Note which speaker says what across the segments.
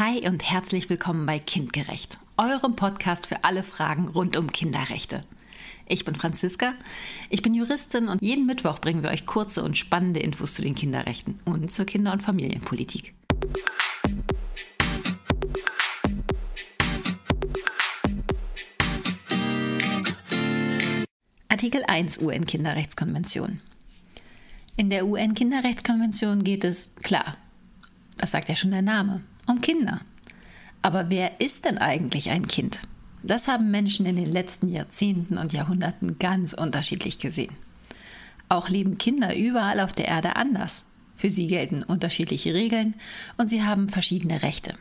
Speaker 1: Hi und herzlich willkommen bei Kindgerecht, eurem Podcast für alle Fragen rund um Kinderrechte. Ich bin Franziska, ich bin Juristin und jeden Mittwoch bringen wir euch kurze und spannende Infos zu den Kinderrechten und zur Kinder- und Familienpolitik. Artikel 1 UN-Kinderrechtskonvention. In der UN-Kinderrechtskonvention geht es, klar, das sagt ja schon der Name, um Kinder. Aber wer ist denn eigentlich ein Kind? Das haben Menschen in den letzten Jahrzehnten und Jahrhunderten ganz unterschiedlich gesehen. Auch leben Kinder überall auf der Erde anders. Für sie gelten unterschiedliche Regeln und sie haben verschiedene Rechte.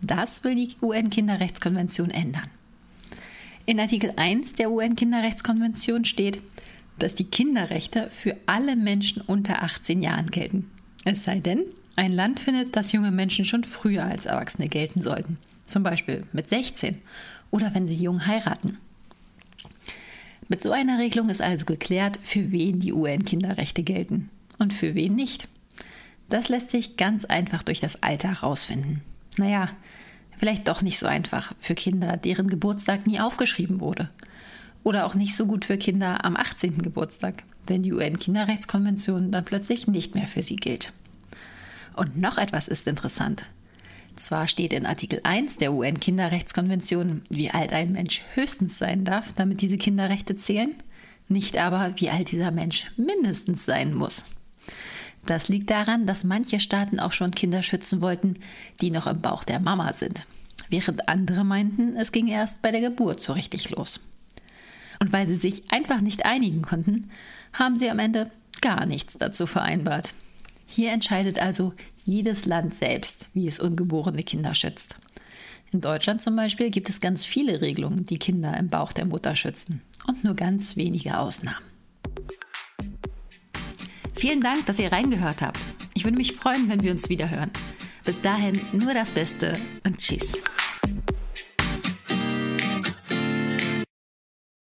Speaker 1: Das will die UN-Kinderrechtskonvention ändern. In Artikel 1 der UN-Kinderrechtskonvention steht, dass die Kinderrechte für alle Menschen unter 18 Jahren gelten. Es sei denn, ein Land findet, dass junge Menschen schon früher als Erwachsene gelten sollten, zum Beispiel mit 16 oder wenn sie jung heiraten. Mit so einer Regelung ist also geklärt, für wen die UN-Kinderrechte gelten und für wen nicht. Das lässt sich ganz einfach durch das Alter herausfinden. Naja, vielleicht doch nicht so einfach für Kinder, deren Geburtstag nie aufgeschrieben wurde. Oder auch nicht so gut für Kinder am 18. Geburtstag, wenn die UN-Kinderrechtskonvention dann plötzlich nicht mehr für sie gilt. Und noch etwas ist interessant. Zwar steht in Artikel 1 der UN-Kinderrechtskonvention, wie alt ein Mensch höchstens sein darf, damit diese Kinderrechte zählen, nicht aber, wie alt dieser Mensch mindestens sein muss. Das liegt daran, dass manche Staaten auch schon Kinder schützen wollten, die noch im Bauch der Mama sind, während andere meinten, es ging erst bei der Geburt so richtig los. Und weil sie sich einfach nicht einigen konnten, haben sie am Ende gar nichts dazu vereinbart. Hier entscheidet also jedes Land selbst, wie es ungeborene Kinder schützt. In Deutschland zum Beispiel gibt es ganz viele Regelungen, die Kinder im Bauch der Mutter schützen und nur ganz wenige Ausnahmen. Vielen Dank, dass ihr reingehört habt. Ich würde mich freuen, wenn wir uns wieder hören. Bis dahin nur das Beste und tschüss.